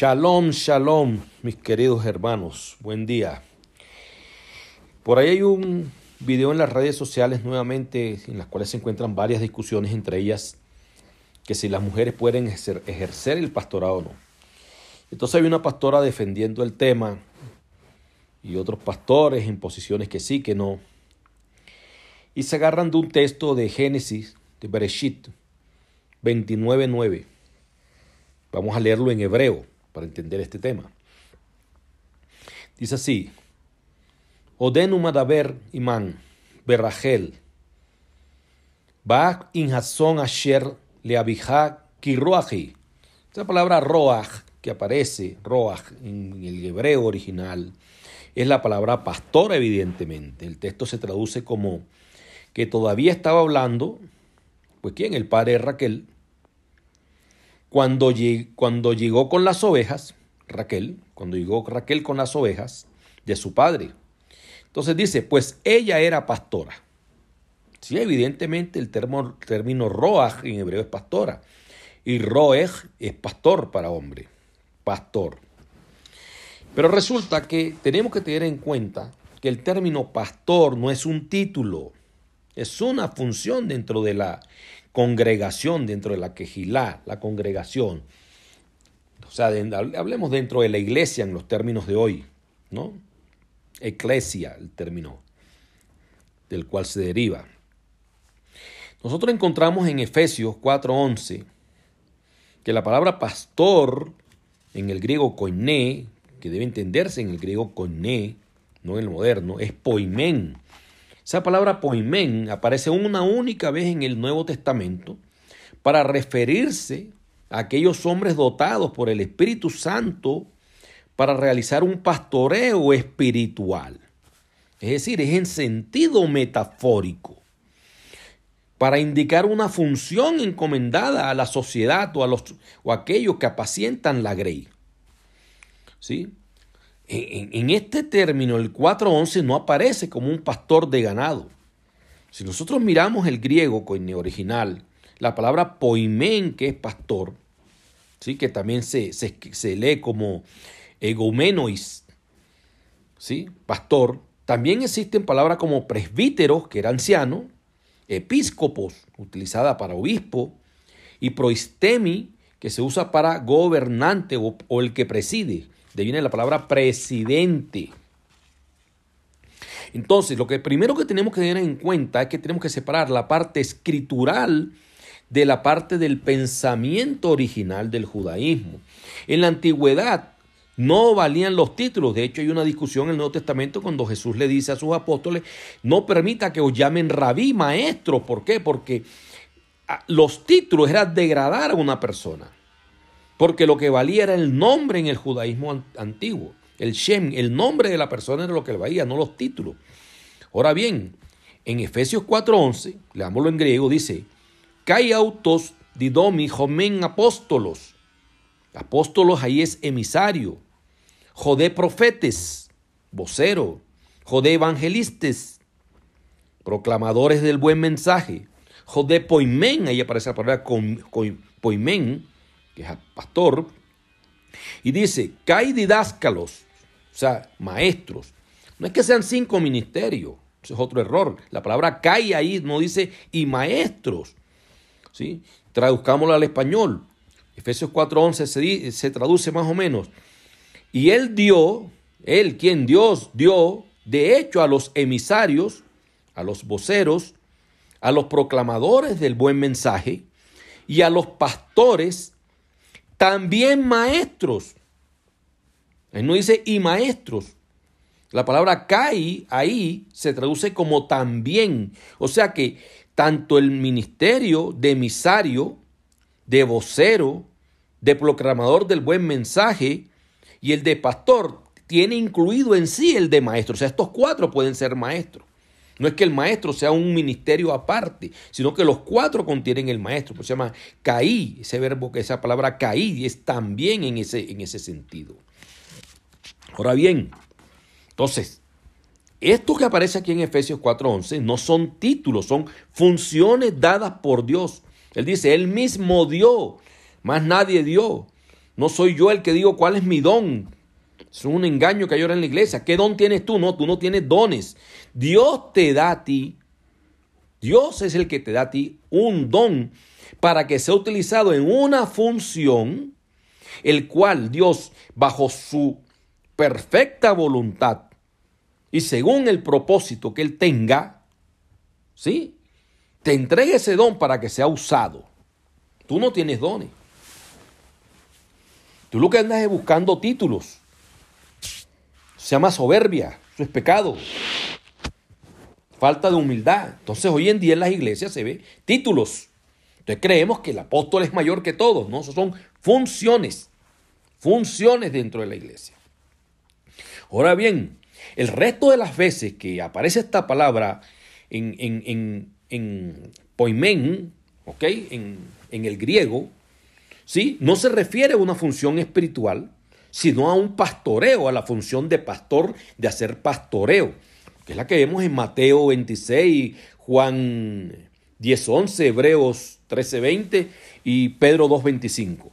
Shalom, shalom, mis queridos hermanos. Buen día. Por ahí hay un video en las redes sociales nuevamente en las cuales se encuentran varias discusiones, entre ellas que si las mujeres pueden ejercer, el pastorado o no. Entonces hay una pastora defendiendo el tema y otros pastores en posiciones que sí, que no. Y se agarran de un texto de Génesis, de Bereshit 29.9. Vamos a leerlo en hebreo para entender este tema. Dice así, Odenu madaber iman, berrachel, ba inhason asher le abija kiruaji. Esa palabra roach que aparece, roach en el hebreo original, es la palabra pastor evidentemente. El texto se traduce como que todavía estaba hablando, pues quién, el padre Raquel, cuando, llegó con las ovejas, Raquel, cuando llegó Raquel con las ovejas de su padre. Entonces dice, pues ella era pastora. Sí, evidentemente el término roaj en hebreo es pastora. Y roej es pastor para hombre. Pastor. Pero resulta que tenemos que tener en cuenta que el término pastor no es un título, es una función dentro de la congregación, dentro de la quejilá, la congregación. O sea, hablemos dentro de la iglesia en los términos de hoy, ¿no? Eclesia, el término del cual se deriva. Nosotros encontramos en Efesios 4:11 que la palabra pastor en el griego koiné, que debe entenderse en el griego koiné, no en el moderno, es poimen, esa palabra poimen aparece una única vez en el Nuevo Testamento para referirse a aquellos hombres dotados por el Espíritu Santo para realizar un pastoreo espiritual. Es decir, es en sentido metafórico, para indicar una función encomendada a la sociedad o a, los, o aquellos que apacientan la grey. ¿Sí? En, este término, el 4.11 no aparece como un pastor de ganado. Si nosotros miramos el griego el original, la palabra poimen, que es pastor, ¿sí? que también se, se, lee como egomenois, ¿sí? pastor, también existen palabras como presbíteros, que era anciano, episcopos, utilizada para obispo, y proistemi, que se usa para gobernante o el que preside. De viene la palabra presidente. Entonces, lo que primero que tenemos que tener en cuenta es que tenemos que separar la parte escritural de la parte del pensamiento original del judaísmo. En la antigüedad no valían los títulos. De hecho, hay una discusión en el Nuevo Testamento cuando Jesús le dice a sus apóstoles, no permita que os llamen rabí, maestro. ¿Por qué? Porque ah, los títulos eran degradar a una persona porque lo que valía era el nombre en el judaísmo antiguo. El Shem, el nombre de la persona era lo que valía, no los títulos. Ahora bien, en Efesios 4:11, leámoslo en griego, dice, Kai autos didomi homen apóstolos. Apóstolos ahí es emisario. Jodé profetes, vocero. Jodé evangelistas, proclamadores del buen mensaje. Jodé poimen, ahí aparece la palabra poimen, que es pastor, y dice, hay didáscalos, o sea, maestros. No es que sean cinco ministerios, eso es otro error. La palabra cae ahí no dice y maestros. ¿sí? Traduzcámoslo al español. Efesios 4:11 se, se traduce más o menos. Y él dio, él quien Dios dio, de hecho a los emisarios, a los voceros, a los proclamadores del buen mensaje y a los pastores también maestros. Él no dice y maestros. La palabra cae ahí se traduce como también. O sea que tanto el ministerio de emisario, de vocero, de proclamador del buen mensaje y el de pastor tiene incluido en sí el de maestro. O sea, estos cuatro pueden ser maestros. No es que el maestro sea un ministerio aparte, sino que los cuatro contienen el maestro. Pues se llama caí, ese verbo, esa palabra caí es también en ese, en ese sentido. Ahora bien, entonces, esto que aparece aquí en Efesios 4:11 no son títulos, son funciones dadas por Dios. Él dice, Él mismo dio, más nadie dio. No soy yo el que digo cuál es mi don. Es un engaño que hay ahora en la iglesia. ¿Qué don tienes tú? No, tú no tienes dones. Dios te da a ti. Dios es el que te da a ti un don para que sea utilizado en una función, el cual Dios, bajo su perfecta voluntad y según el propósito que Él tenga, ¿sí? Te entregue ese don para que sea usado. Tú no tienes dones. Tú lo que andas es buscando títulos. Se llama soberbia, eso es pecado. Falta de humildad. Entonces hoy en día en las iglesias se ve títulos. Entonces creemos que el apóstol es mayor que todos, ¿no? Eso son funciones, funciones dentro de la iglesia. Ahora bien, el resto de las veces que aparece esta palabra en, en, en, poimen, ¿ok? En, en el griego, ¿sí? No se refiere a una función espiritual, sino a un pastoreo, a la función de pastor, de hacer pastoreo, que es la que vemos en Mateo 26, Juan 10, 11, Hebreos 13, 20 y Pedro 2, 25.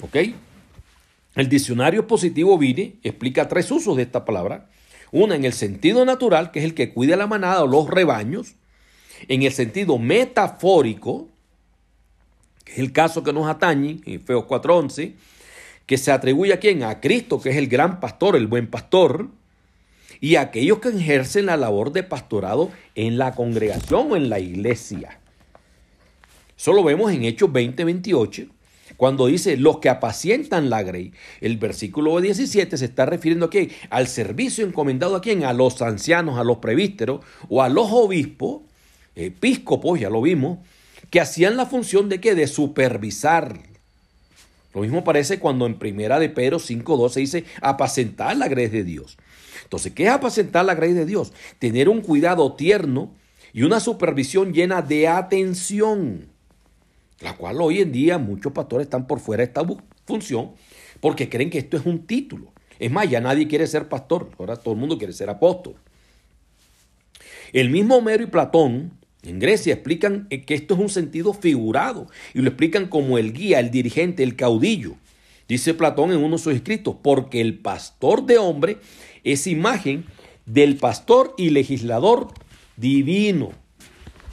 ¿Ok? El diccionario positivo Vine explica tres usos de esta palabra. Una en el sentido natural, que es el que cuida la manada o los rebaños. En el sentido metafórico, que es el caso que nos atañe, en Efesios 4.11, que se atribuye a quién? A Cristo, que es el gran pastor, el buen pastor, y a aquellos que ejercen la labor de pastorado en la congregación o en la iglesia. Eso lo vemos en Hechos 20.28, cuando dice los que apacientan la grey. El versículo 17 se está refiriendo aquí al servicio encomendado a quién? A los ancianos, a los prevísteros o a los obispos, episcopos, ya lo vimos, que hacían la función de qué? De supervisar. Lo mismo parece cuando en primera de Pedro 5.12 dice apacentar la grey de Dios. Entonces, ¿qué es apacentar la grey de Dios? Tener un cuidado tierno y una supervisión llena de atención, la cual hoy en día muchos pastores están por fuera de esta función porque creen que esto es un título. Es más, ya nadie quiere ser pastor, ahora todo el mundo quiere ser apóstol. El mismo Homero y Platón en Grecia explican que esto es un sentido figurado y lo explican como el guía, el dirigente, el caudillo. Dice Platón en uno de sus escritos, porque el pastor de hombre es imagen del pastor y legislador divino.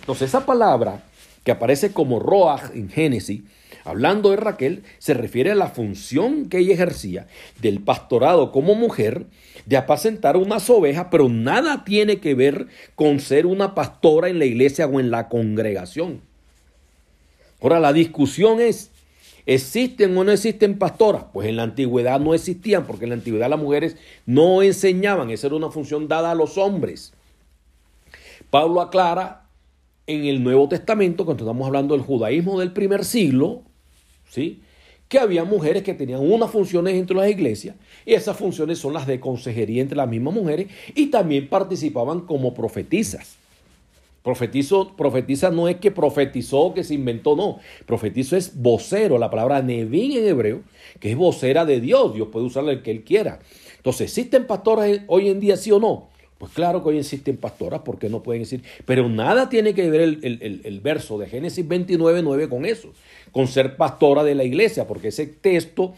Entonces esa palabra que aparece como Roach en Génesis, hablando de Raquel, se refiere a la función que ella ejercía del pastorado como mujer de apacentar unas ovejas, pero nada tiene que ver con ser una pastora en la iglesia o en la congregación. Ahora, la discusión es, ¿existen o no existen pastoras? Pues en la antigüedad no existían, porque en la antigüedad las mujeres no enseñaban, esa era una función dada a los hombres. Pablo aclara en el Nuevo Testamento, cuando estamos hablando del judaísmo del primer siglo, ¿sí? que había mujeres que tenían unas funciones dentro de las iglesias y esas funciones son las de consejería entre las mismas mujeres y también participaban como profetizas. Profetizo, profetiza no es que profetizó, que se inventó, no. Profetizo es vocero, la palabra nevín en hebreo, que es vocera de Dios. Dios puede usarla el que él quiera. Entonces, ¿existen pastores hoy en día, sí o no? Pues claro que hoy existen pastoras, porque no pueden decir? Pero nada tiene que ver el, el verso de Génesis 29, 9 con eso con ser pastora de la iglesia, porque ese texto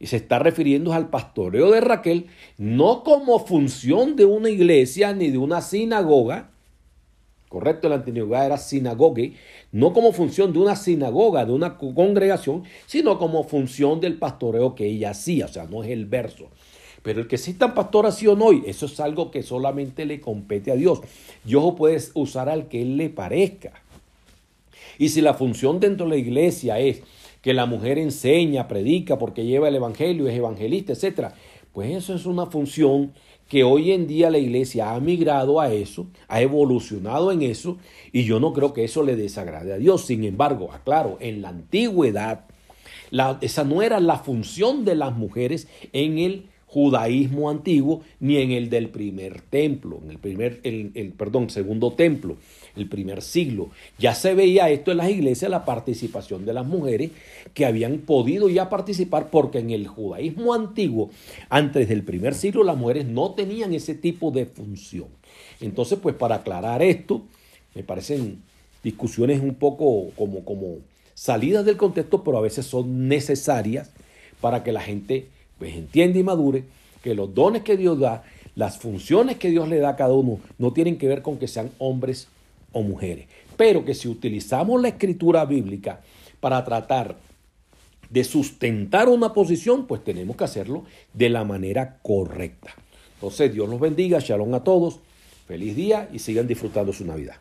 se está refiriendo al pastoreo de Raquel, no como función de una iglesia ni de una sinagoga, correcto, la antigüedad era sinagogue, no como función de una sinagoga, de una congregación, sino como función del pastoreo que ella hacía, o sea, no es el verso. Pero el que existan o no, eso es algo que solamente le compete a Dios. Dios puede usar al que él le parezca. Y si la función dentro de la iglesia es que la mujer enseña, predica, porque lleva el evangelio, es evangelista, etc., pues eso es una función que hoy en día la iglesia ha migrado a eso, ha evolucionado en eso, y yo no creo que eso le desagrade a Dios. Sin embargo, aclaro, en la antigüedad, esa no era la función de las mujeres en el judaísmo antiguo ni en el del primer templo, en el primer, el, perdón, segundo templo, el primer siglo. Ya se veía esto en las iglesias, la participación de las mujeres que habían podido ya participar porque en el judaísmo antiguo, antes del primer siglo, las mujeres no tenían ese tipo de función. Entonces, pues para aclarar esto, me parecen discusiones un poco como, como salidas del contexto, pero a veces son necesarias para que la gente pues, entienda y madure que los dones que Dios da, las funciones que Dios le da a cada uno, no tienen que ver con que sean hombres o mujeres. Pero que si utilizamos la escritura bíblica para tratar de sustentar una posición, pues tenemos que hacerlo de la manera correcta. Entonces, Dios los bendiga, shalom a todos, feliz día y sigan disfrutando su Navidad.